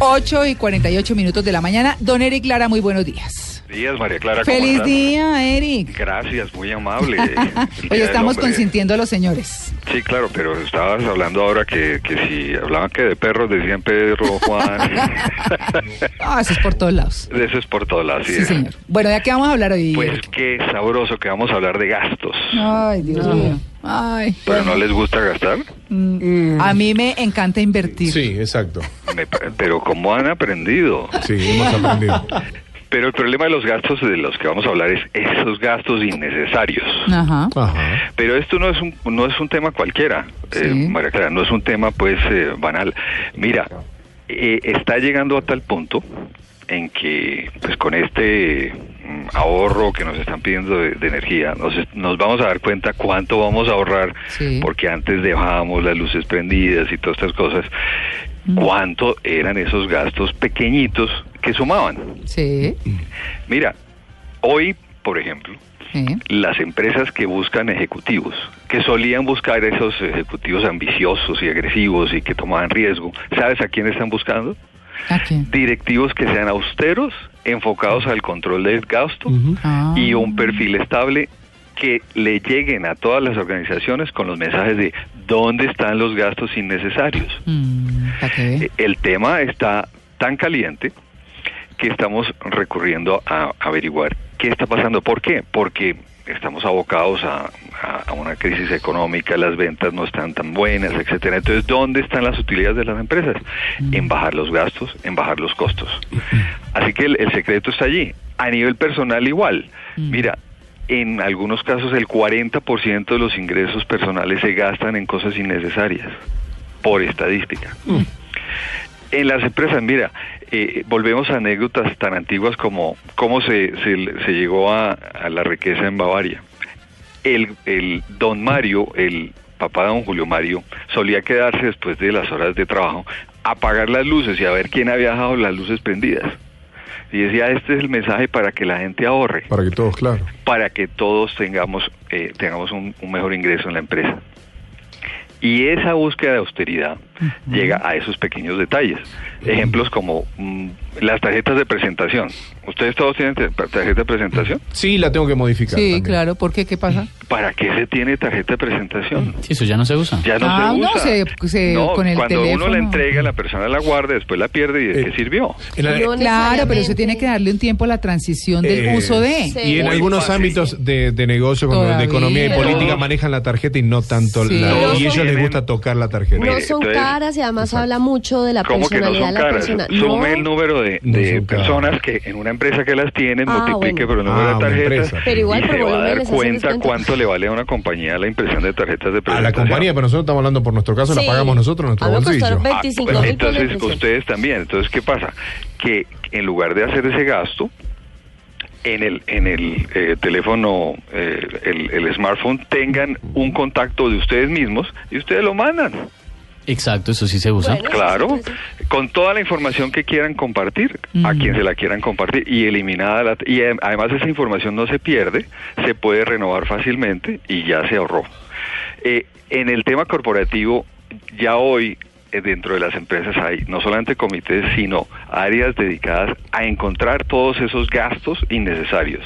8 y 48 minutos de la mañana. Don Eric Lara, muy buenos días. días, María Clara. ¿cómo Feliz día, Eric. Gracias, muy amable. Hoy estamos consintiendo a los señores. Sí, claro, pero estabas hablando ahora que, que si hablaban que de perros decían Pedro, Juan. Ah, eso es por todos lados. Eso es por todos lados. Sí, señor. Bueno, ¿de qué vamos a hablar hoy? Pues qué sabroso que vamos a hablar de gastos. Ay, Dios mío. Ay. ¿Pero no les gusta gastar? Mm, A mí me encanta invertir. Sí, exacto. Me pero ¿cómo han aprendido? Sí, hemos aprendido. Pero el problema de los gastos de los que vamos a hablar es esos gastos innecesarios. Ajá. Ajá. Pero esto no es un, no es un tema cualquiera, eh, Sí. María Clara, no es un tema pues eh, banal. Mira, eh, está llegando a tal punto en que pues con este mm, ahorro que nos están pidiendo de, de energía, nos, nos vamos a dar cuenta cuánto vamos a ahorrar, Sí. porque antes dejábamos las luces prendidas y todas estas cosas, cuánto eran esos gastos pequeñitos que sumaban. Sí. Mira, hoy, por ejemplo, sí. las empresas que buscan ejecutivos, que solían buscar esos ejecutivos ambiciosos y agresivos y que tomaban riesgo, ¿sabes a quién están buscando? Directivos que sean austeros, enfocados al control del gasto Ah. y un perfil estable que le lleguen a todas las organizaciones con los mensajes de dónde están los gastos innecesarios. Mm. Eh, El tema está tan caliente que estamos recurriendo a averiguar qué está pasando. ¿Por qué? Porque estamos abocados a, a- a una crisis económica, las ventas no están tan buenas, etcétera. Entonces, ¿dónde están las utilidades de las empresas? En bajar los gastos, en bajar los costos. Así que el, el secreto está allí. A nivel personal igual. Mira, en algunos casos el 40% de los ingresos personales se gastan en cosas innecesarias, por estadística. En las empresas, mira, eh, volvemos a anécdotas tan antiguas como cómo se, se, se llegó a, a la riqueza en Bavaria. El, el don Mario, el papá de don Julio Mario, solía quedarse después de las horas de trabajo a apagar las luces y a ver quién había dejado las luces prendidas. Y decía, este es el mensaje para que la gente ahorre, Para que todos, claro. para que todos tengamos, eh, tengamos un, un mejor ingreso en la empresa. Y esa búsqueda de austeridad llega a esos pequeños detalles. Ejemplos como mm, las tarjetas de presentación. ¿Ustedes todos tienen tarjeta de presentación? Sí, la tengo que modificar. Sí, también. claro. ¿Por qué? ¿Qué pasa? ¿Para qué se tiene tarjeta de presentación? Sí, eso ya no se usa. Ya no Ah, se no, usa. se- se- No, con el cuando uno teléfono. la entrega, la persona la guarda, después la pierde y de Eh, qué sirvió. No Claro, pero necesariamente. tiene que darle un tiempo a la transición del Eh, uso de. sí. Y en Muy algunos fácil. ámbitos de, de negocio, como de Todavía. economía y Pero- política, manejan la tarjeta y no tanto Sí. la... No y ellos les gusta tocar la tarjeta. No son entonces- caras y además habla mucho de la ¿Cómo que no personalidad son de la caras? persona. Sume No, el número de, No de personas que en una empresa que las tienen, Ah, multiplique bueno. por el número Ah, de tarjetas. Pero igual y se va a dar cuenta cuánto le vale a una compañía la impresión de tarjetas de A presentación. la compañía, pero nosotros estamos hablando por nuestro caso, la pagamos nosotros, nuestro A mí me bolsillo. Ah, 25 pues, entonces ustedes también. Entonces, ¿qué pasa? Que en lugar de hacer ese gasto, en el, en el eh, teléfono, eh, el, el smartphone, tengan un contacto de ustedes mismos y ustedes lo mandan. Exacto, eso sí se usa. Bueno. Claro, sí, sí. Con toda la información que quieran compartir, a quien se la quieran compartir y eliminada la, y además esa información no se pierde, se puede renovar fácilmente y ya se ahorró. Eh, en el tema corporativo, ya hoy dentro de las empresas hay no solamente comités, sino áreas dedicadas a encontrar todos esos gastos innecesarios.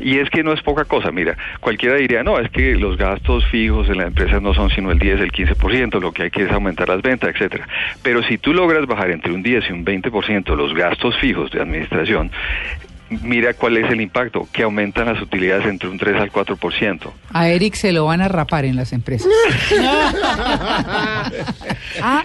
Y es que no es poca cosa, mira, cualquiera diría, no, es que los gastos fijos en las empresas no son sino el 10, el 15%, lo que hay que es aumentar las ventas, etcétera. Pero si tú logras bajar entre un 10 y un 20% los gastos fijos de administración, mira cuál es el impacto, que aumentan las utilidades entre un 3 al 4%. A Eric se lo van a rapar en las empresas. ah,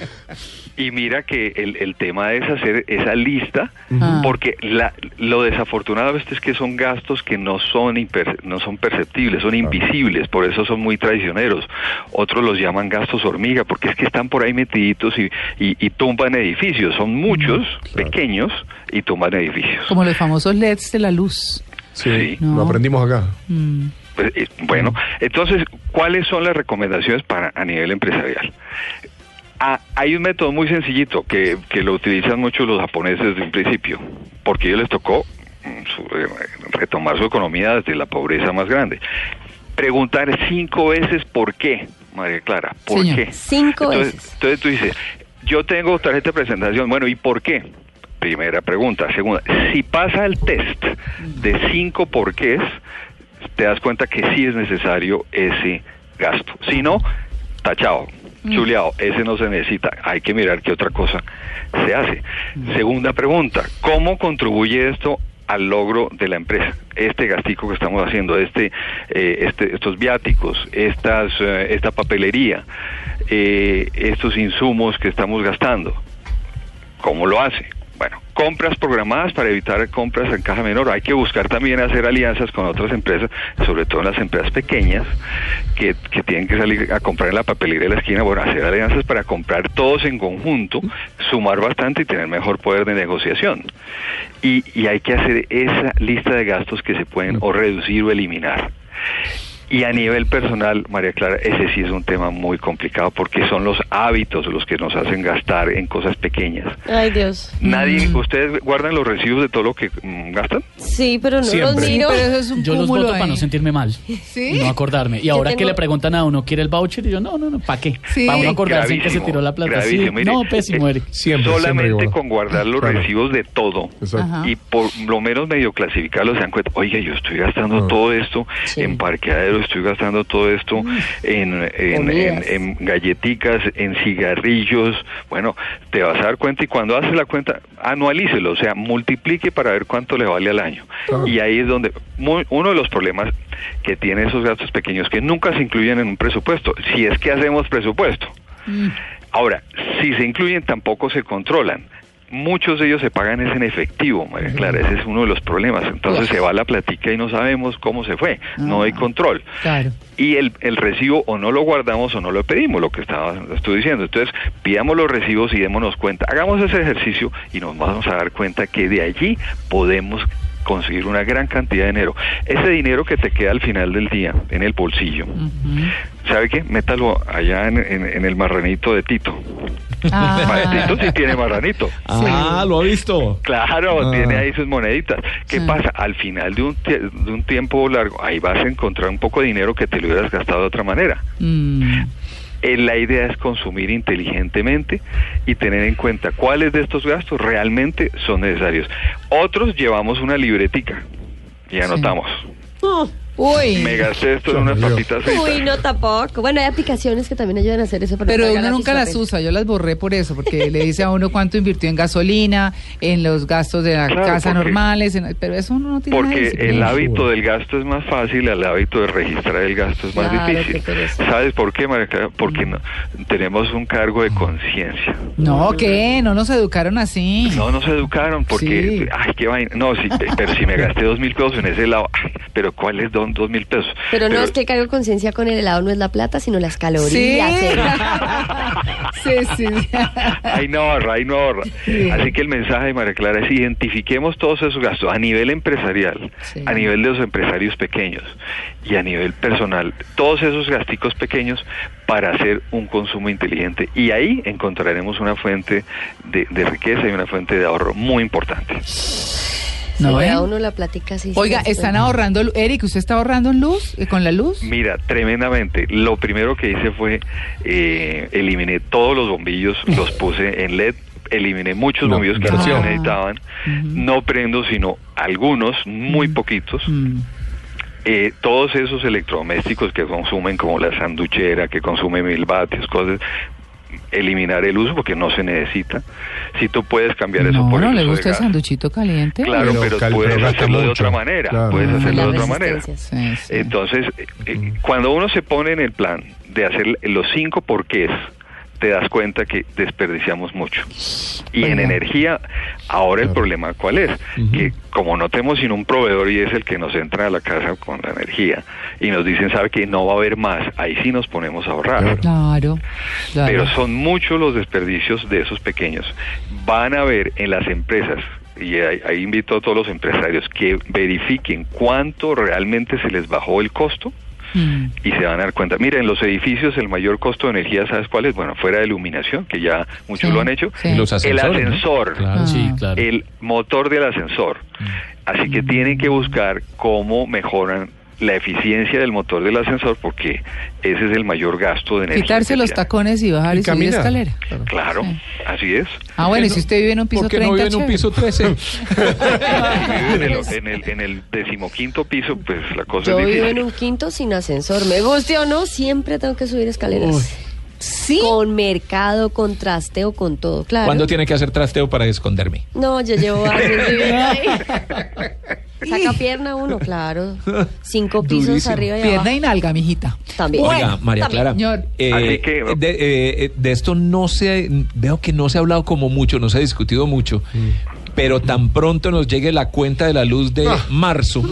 Y mira que el, el tema es hacer esa lista, Ah. porque la, lo desafortunado es que son gastos que no son, imper- no son perceptibles, son invisibles, por eso son muy traicioneros. Otros los llaman gastos hormiga, porque es que están por ahí metiditos y, y, y tumban edificios. Son muchos, pequeños, y tumban edificios. como los famosos LEDs de la luz. Sí, No. lo aprendimos acá. Mm. Pues, eh, bueno, entonces, ¿cuáles son las recomendaciones para a nivel empresarial? Ah, hay un método muy sencillito que, que lo utilizan mucho los japoneses desde un principio, porque a ellos les tocó mm, su- eh, retomar su economía desde la pobreza más grande. Preguntar cinco veces por qué, María Clara, ¿por Señor. qué? Cinco entonces, veces. Entonces tú dices, yo tengo tarjeta de presentación, bueno, ¿y por qué? Primera pregunta. Segunda, si pasa el test de cinco porqués, te das cuenta que sí es necesario ese gasto. Si no, tachado, chuleado, ese no se necesita. Hay que mirar qué otra cosa se hace. Segunda pregunta, ¿cómo contribuye esto al logro de la empresa? Este gastico que estamos haciendo, este, eh, este estos viáticos, estas, eh, esta papelería, eh, estos insumos que estamos gastando. ¿Cómo lo hace? Compras programadas para evitar compras en caja menor. Hay que buscar también hacer alianzas con otras empresas, sobre todo en las empresas pequeñas, que, que tienen que salir a comprar en la papelería de la esquina. Bueno, hacer alianzas para comprar todos en conjunto, sumar bastante y tener mejor poder de negociación. Y, y hay que hacer esa lista de gastos que se pueden o reducir o eliminar. Y a nivel personal, María Clara, ese sí es un tema muy complicado porque son los hábitos los que nos hacen gastar en cosas pequeñas. Ay, Dios. Nadie, ¿ustedes guardan los recibos de todo lo que mm, gastan? Sí, pero no Siempre. los miro. Pero eso es un Yo los voto para no sentirme mal. ¿Sí? Y no acordarme. Y ahora que le preguntan a uno, ¿quiere el voucher? Y yo, no, no, no, ¿para qué? Sí. Para uno acordarse en que se tiró la plata. Sí. Mire, no, pésimo, eh, Eric. Siempre, Solamente siempre con guardar los Claro. recibos de todo Exacto. Y por lo menos medio clasificarlos se dan cuenta, oiga, yo estoy gastando Ah. todo esto Sí. en parqueadero, estoy gastando todo esto en, en, en, en galleticas, en cigarrillos. Bueno, te vas a dar cuenta y cuando haces la cuenta, anualícelo, o sea, multiplique para ver cuánto le vale al año. Claro. Y ahí es donde muy- uno de los problemas que tiene esos gastos pequeños que nunca se incluyen en un presupuesto, si es que hacemos presupuesto. Mm. Ahora, si se incluyen tampoco se controlan. Muchos de ellos se pagan es en efectivo, María Clara, ese es uno de los problemas. Entonces se va la platica y no sabemos cómo se fue, no hay Ah. control. Claro. Y el, el recibo o no lo guardamos o no lo pedimos, lo que estaba, estoy diciendo. Entonces, pidamos los recibos y démonos cuenta. Hagamos ese ejercicio y nos vamos a dar cuenta que de allí podemos conseguir una gran cantidad de dinero. Ese dinero que te queda al final del día en el bolsillo. ¿sabe qué? Métalo allá en, en- en el marranito de Tito. Ah. Sí tiene marranito. Ah, lo ha visto. Claro, Ah. tiene ahí sus moneditas. ¿Qué Sí. pasa? Al final de un, de un tiempo largo, ahí vas a encontrar un poco de dinero que te lo hubieras gastado de otra manera. Mm. Eh, la idea es consumir inteligentemente y tener en cuenta cuáles de estos gastos realmente son necesarios. Otros llevamos una libretica y anotamos. Oh, Uy. Me gasté esto en unas papitas. Uy, no tampoco. Bueno, hay aplicaciones que también ayudan a hacer eso. Para Pero no uno nunca las papel. usa, yo las borré por eso, porque le dice a uno cuánto invirtió en gasolina, en los gastos de la Claro, casa porque- normales, en- pero eso uno no tiene nada de Porque disciplina. el hábito del gasto es más fácil, el hábito de registrar el gasto es más Claro, difícil. ¿Sabes por qué, María Clara? Porque no- tenemos un cargo de conciencia. No, ¿qué? No nos educaron así. No nos educaron porque, Sí. ay, qué vaina. No, pe- pero si me gasté dos mil pesos en ese lado, ay, pero ¿cuál es dos mil pesos? Pero no es que cargo conciencia con el helado, no es la plata, sino las calorías. Sí. sí, sí. sí. Ahí no ahorra, ahí no ahorra. Sí. Así que el mensaje de María Clara es identifiquemos todos esos gastos a nivel empresarial, Sí. a nivel de los empresarios pequeños y a nivel personal, todos esos gasticos pequeños para hacer un consumo inteligente. Y ahí encontraremos una fuente de, de riqueza y una fuente de ahorro muy importante. ¿No uno la plática así. Oiga, ¿están ahorrando? Eric, ¿usted está ahorrando en luz? eh, ¿Con la luz? Mira, tremendamente. Lo primero que hice fue eh, eliminé todos los bombillos, los puse en LED, eliminé muchos No, bombillos que no se inversión. necesitaban. No prendo sino algunos, muy poquitos. Mm. Eh, todos esos electrodomésticos que consumen, como la sanduchera, que consume mil vatios, cosas, eliminar el uso porque no se necesita. Si tú puedes cambiar eso No, por no el le uso de gusta el sanduchito caliente. Claro, Pero puedes hacerlo de mucho. otra manera. Claro. Puedes hacerlo de otra manera. resistencias. Sí, sí. Entonces, eh, cuando uno se pone en el plan de hacer los cinco porqués, te das cuenta que desperdiciamos mucho. Y en energía, ahora el problema cuál es? Que como no tenemos sino un proveedor y es el que nos entra a la casa con la energía y nos dicen, sabe que no va a haber más, ahí sí nos ponemos a ahorrar. Claro. Claro, claro. Pero son muchos los desperdicios de esos pequeños. Van a ver en las empresas, y ahí, ahí invito a todos los empresarios que verifiquen cuánto realmente se les bajó el costo Mm. y se van a dar cuenta. Mira, en los edificios el mayor costo de energía, ¿sabes cuál es? Bueno, fuera de iluminación, que ya muchos Sí, lo han hecho. sí. Los El ascensor, Claro. Ah. Sí, claro. el motor del ascensor. Así que tienen que buscar cómo mejoran la eficiencia del motor del ascensor porque ese es el mayor gasto de energía. Quitarse los tacones y bajar y, Y subir escalera. Claro, Sí. así es. Ah, bueno, y si usted vive en un piso ¿Por qué 30, no vive en un piso 13? en, el, en, el, en el decimoquinto piso, pues la cosa Yo es vivo difícil. en un quinto sin ascensor. Me guste o no, siempre tengo que subir escaleras. Sí. Con mercado, con trasteo, con todo, claro. ¿Cuándo tiene que hacer trasteo para esconderme? No, yo llevo años viviendo ahí. Saca pierna uno, claro. Cinco pisos Durísimo. arriba y Pierna abajo. y nalga, mijita. También. Oiga, María también. Clara, Señor. eh, Así que- de, eh, de esto no se, veo que no se ha hablado como mucho, no se ha discutido mucho, pero tan pronto nos llegue la cuenta de la luz de marzo,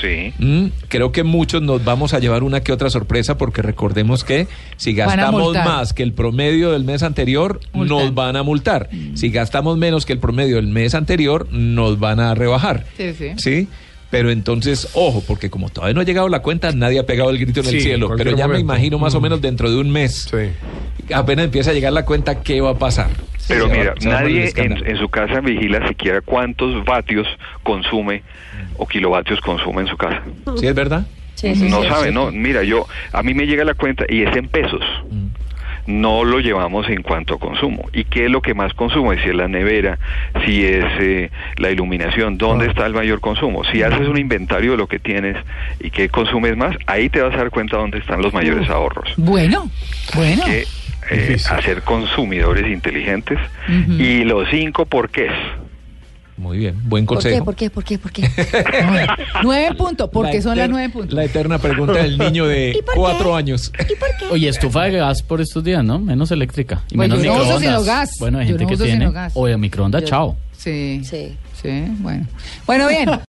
Sí. mm, creo que muchos nos vamos a llevar una que otra sorpresa porque recordemos que si gastamos más que el promedio del mes anterior, nos van a multar. Si gastamos menos que el promedio del mes anterior, nos van a rebajar. Sí, sí. ¿Sí? Pero entonces, ojo, porque como todavía no ha llegado la cuenta, nadie ha pegado el grito en el cielo. Pero ya me imagino más o Mm. menos dentro de un mes, Sí. apenas empieza a llegar la cuenta, ¿qué va a pasar? Pero mira, nadie en, su casa vigila siquiera cuántos vatios consume o kilovatios consume en su casa. ¿Sí es verdad? Sí, sí, no sí, sabe, sí. no. Mira, yo a mí me llega la cuenta y es en pesos. Mm. No lo llevamos en cuanto a consumo. ¿Y qué es lo que más consumo? Si es la nevera, si es eh, la iluminación, ¿dónde está el mayor consumo? Si haces un inventario de lo que tienes y qué consumes más, ahí te vas a dar cuenta dónde están los mayores ahorros. Bueno, bueno. que eh, hacer consumidores inteligentes y los cinco porqués. Muy bien, buen ¿Por qué? consejo. ¿Por qué? ¿Por qué? ¿Por qué? Nueve en punto. ¿Por qué La son las nueve en punto? La eterna pregunta del niño de ¿Y por qué? cuatro años. Oye, estufa de gas por estos días, ¿no? Menos eléctrica. Y Pues menos yo no uso sino gas. Bueno, hay Yo gente no que uso tiene. sino gas. O de microondas, Yo- chao. Sí. Sí. Sí, bueno. Bueno, bien.